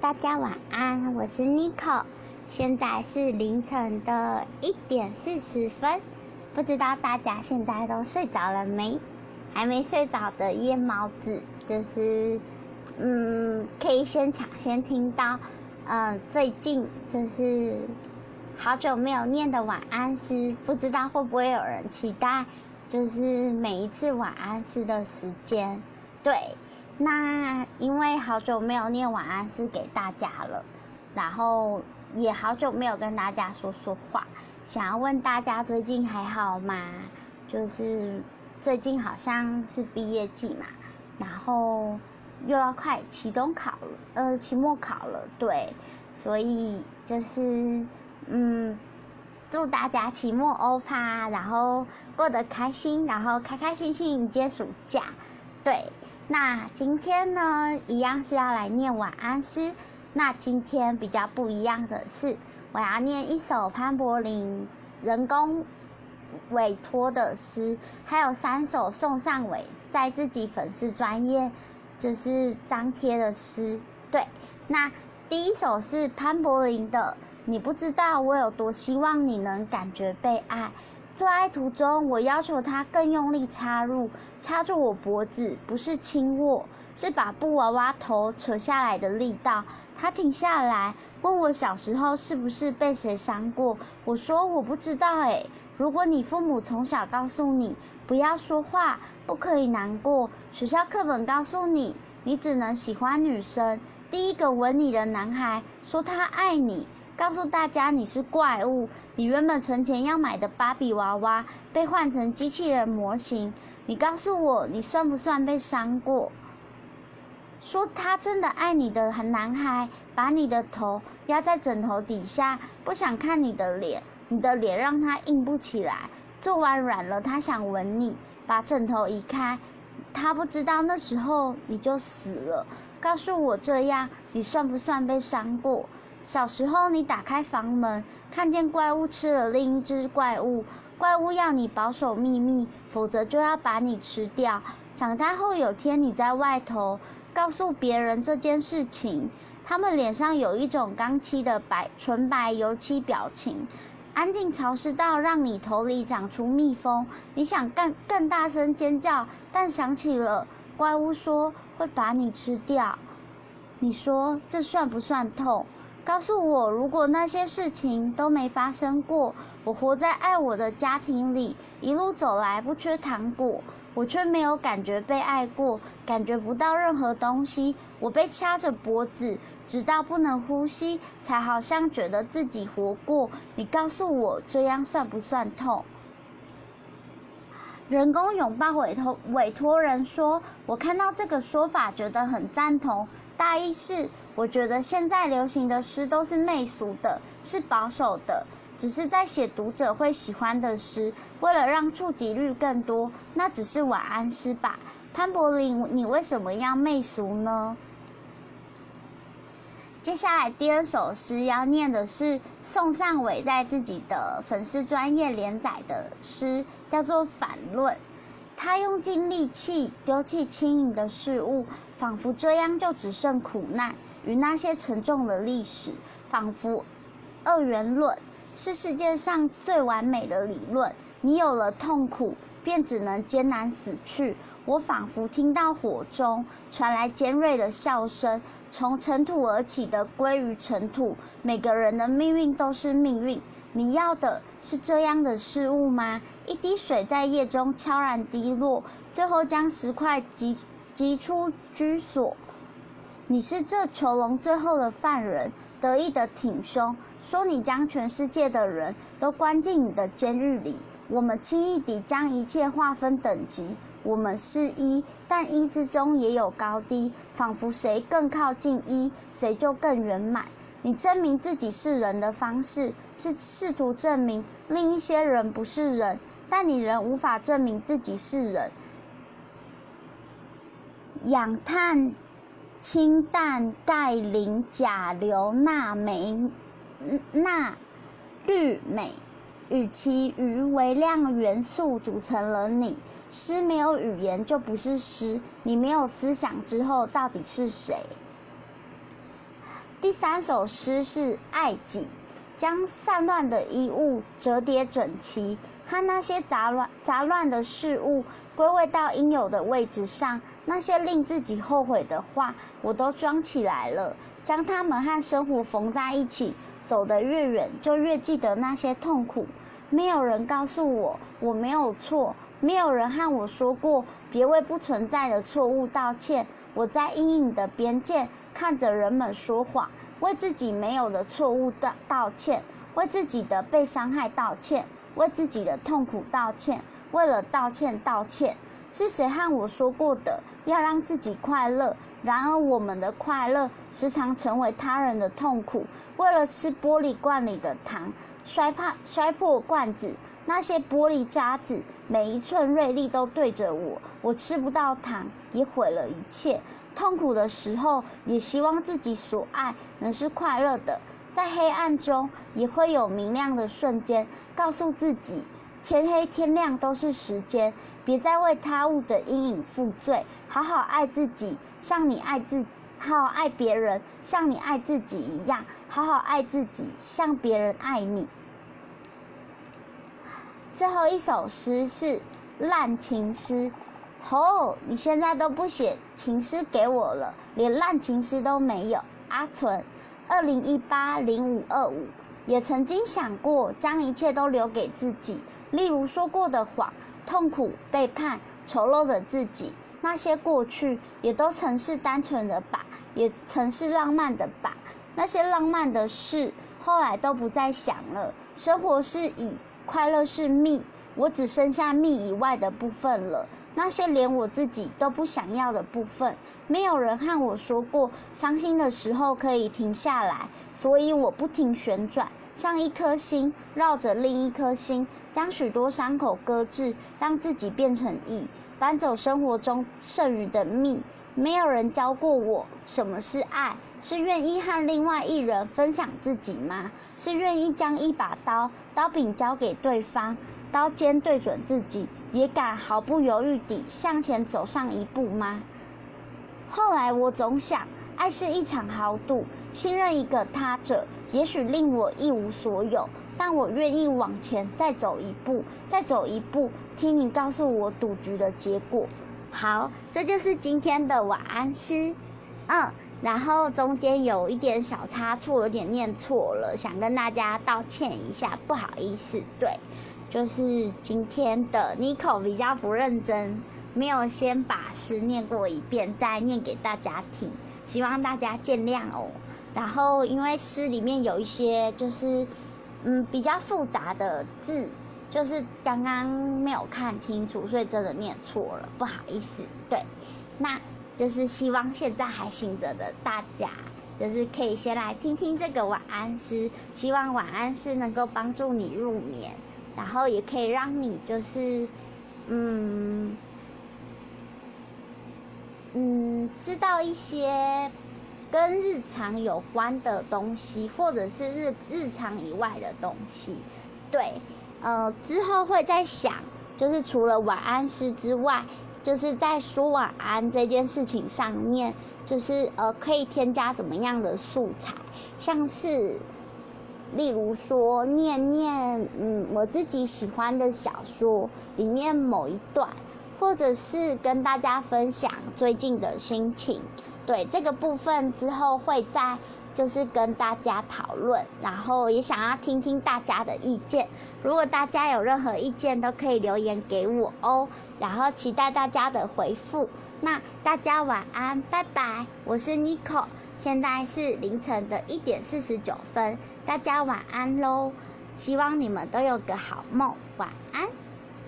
大家晚安，我是 Nico，现在是凌晨的一点四十分，不知道大家现在都睡着了没？还没睡着的夜猫子，就是嗯，可以先抢先听到，嗯，最近就是好久没有念的晚安诗，不知道会不会有人期待，就是每一次晚安诗的时间，对。那因为好久没有念晚安诗给大家了，然后也好久没有跟大家说说话，想要问大家最近还好吗？就是最近好像是毕业季嘛，然后又要快期中考了，呃，期末考了，对，所以就是嗯，祝大家期末欧趴，然后过得开心，然后开开心心迎接暑假，对。那今天呢，一样是要来念晚安诗。那今天比较不一样的是，我要念一首潘柏林人工委托的诗，还有三首宋尚伟在自己粉丝专业就是张贴的诗。对，那第一首是潘柏林的，你不知道我有多希望你能感觉被爱。做爱途中，我要求他更用力插入，插住我脖子，不是轻握，是把布娃娃头扯下来的力道。他停下来，问我小时候是不是被谁伤过。我说我不知道诶。如果你父母从小告诉你不要说话，不可以难过，学校课本告诉你你只能喜欢女生，第一个吻你的男孩说他爱你。告诉大家你是怪物，你原本存钱要买的芭比娃娃被换成机器人模型。你告诉我你算不算被伤过？说他真的爱你的男孩，把你的头压在枕头底下，不想看你的脸，你的脸让他硬不起来。做完软了，他想吻你，把枕头移开，他不知道那时候你就死了。告诉我这样，你算不算被伤过？小时候，你打开房门，看见怪物吃了另一只怪物，怪物要你保守秘密，否则就要把你吃掉。长大后，有天你在外头告诉别人这件事情，他们脸上有一种刚漆的白纯白油漆表情，安静潮湿到让你头里长出蜜蜂。你想更更大声尖叫，但想起了怪物说会把你吃掉，你说这算不算痛？告诉我，如果那些事情都没发生过，我活在爱我的家庭里，一路走来不缺糖果，我却没有感觉被爱过，感觉不到任何东西。我被掐着脖子，直到不能呼吸，才好像觉得自己活过。你告诉我，这样算不算痛？人工拥抱委托委托人说：“我看到这个说法，觉得很赞同。大意是。”我觉得现在流行的诗都是媚俗的，是保守的，只是在写读者会喜欢的诗。为了让触及率更多，那只是晚安诗吧。潘柏林，你为什么要媚俗呢？接下来第二首诗要念的是宋尚伟在自己的粉丝专业连载的诗，叫做《反论》。他用尽力气丢弃轻盈的事物，仿佛这样就只剩苦难与那些沉重的历史。仿佛二元论是世界上最完美的理论。你有了痛苦，便只能艰难死去。我仿佛听到火中传来尖锐的笑声，从尘土而起的归于尘土。每个人的命运都是命运。你要的是这样的事物吗？一滴水在夜中悄然滴落，最后将石块挤挤出居所。你是这囚笼最后的犯人，得意的挺胸，说你将全世界的人都关进你的监狱里。我们轻易地将一切划分等级，我们是一，但一之中也有高低，仿佛谁更靠近一，谁就更圆满。你证明自己是人的方式，是试图证明另一些人不是人，但你仍无法证明自己是人。氧碳、氢氮、钙磷、钾硫、钠镁、钠氯镁与其余微量元素组成了你。诗没有语言就不是诗，你没有思想之后到底是谁？第三首诗是爱己，将散乱的衣物折叠整齐，和那些杂乱杂乱的事物归位到应有的位置上。那些令自己后悔的话，我都装起来了，将它们和生活缝在一起。走得越远，就越记得那些痛苦。没有人告诉我我没有错，没有人和我说过别为不存在的错误道歉。我在阴影的边界看着人们说谎，为自己没有的错误道道歉，为自己的被伤害道歉，为自己的痛苦道歉。为了道歉道歉，是谁和我说过的？要让自己快乐。然而我们的快乐时常成为他人的痛苦。为了吃玻璃罐里的糖，摔怕摔破罐子，那些玻璃渣子每一寸锐利都对着我。我吃不到糖，也毁了一切。痛苦的时候，也希望自己所爱能是快乐的。在黑暗中，也会有明亮的瞬间。告诉自己，天黑天亮都是时间，别再为他物的阴影负罪。好好爱自己，像你爱自。好好爱别人，像你爱自己一样；好好爱自己，像别人爱你。最后一首诗是烂情诗。吼，你现在都不写情诗给我了，连烂情诗都没有。阿纯，二零一八零五二五，也曾经想过将一切都留给自己，例如说过的谎、痛苦、背叛、丑陋的自己，那些过去也都曾是单纯的吧。也曾是浪漫的吧，那些浪漫的事后来都不再想了。生活是乙，快乐是蜜，我只剩下蜜以外的部分了。那些连我自己都不想要的部分，没有人和我说过，伤心的时候可以停下来，所以我不停旋转，像一颗心绕着另一颗心，将许多伤口搁置，让自己变成乙，搬走生活中剩余的蜜。没有人教过我什么是爱，是愿意和另外一人分享自己吗？是愿意将一把刀刀柄交给对方，刀尖对准自己，也敢毫不犹豫地向前走上一步吗？后来我总想，爱是一场豪赌，信任一个他者，也许令我一无所有，但我愿意往前再走一步，再走一步，听你告诉我赌局的结果。好，这就是今天的晚安诗，嗯，然后中间有一点小差错，有点念错了，想跟大家道歉一下，不好意思。对，就是今天的 Nico 比较不认真，没有先把诗念过一遍，再念给大家听，希望大家见谅哦。然后因为诗里面有一些就是嗯比较复杂的字。就是刚刚没有看清楚，所以真的念错了，不好意思。对，那就是希望现在还醒着的大家，就是可以先来听听这个晚安诗，希望晚安诗能够帮助你入眠，然后也可以让你就是，嗯，嗯，知道一些跟日常有关的东西，或者是日日常以外的东西，对。呃，之后会再想，就是除了晚安诗之外，就是在说晚安这件事情上面，就是呃，可以添加怎么样的素材，像是，例如说念念嗯我自己喜欢的小说里面某一段，或者是跟大家分享最近的心情，对这个部分之后会在。就是跟大家讨论，然后也想要听听大家的意见。如果大家有任何意见，都可以留言给我哦。然后期待大家的回复。那大家晚安，拜拜。我是 Nico，现在是凌晨的一点四十九分。大家晚安喽，希望你们都有个好梦，晚安。